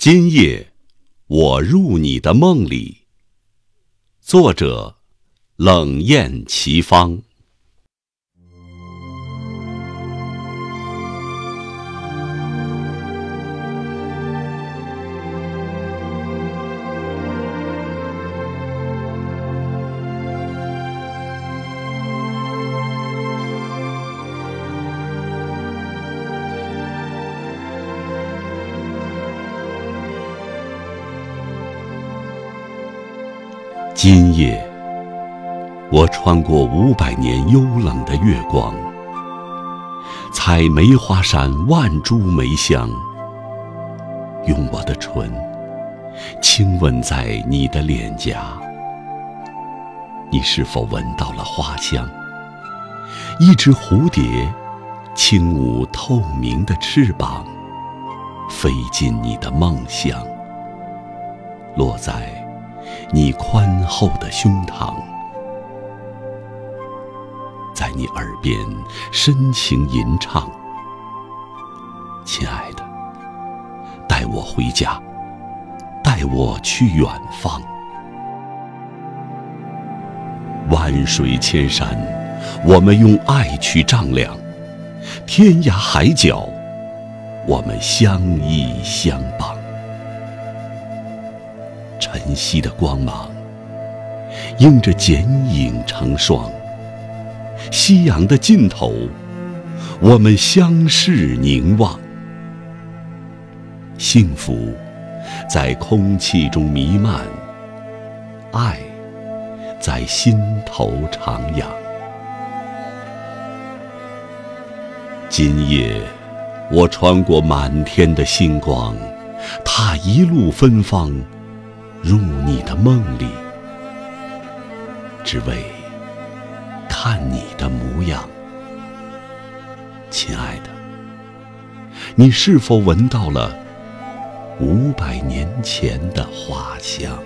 今夜，我入你的梦里。作者：冷艳奇芳。今夜，我穿过五百年幽冷的月光，采梅花山万株梅香，用我的唇亲吻在你的脸颊。你是否闻到了花香？一只蝴蝶轻舞透明的翅膀，飞进你的梦乡，落在。你宽厚的胸膛，在你耳边深情吟唱。亲爱的，带我回家，带我去远方。万水千山，我们用爱去丈量；天涯海角，我们相依相伴。晨曦的光芒映着剪影成双，夕阳的尽头，我们相视凝望。幸福在空气中弥漫，爱在心头徜徉。今夜，我穿过满天的星光，踏一路芬芳。入你的梦里，只为看你的模样，亲爱的，你是否闻到了五百年前的花香？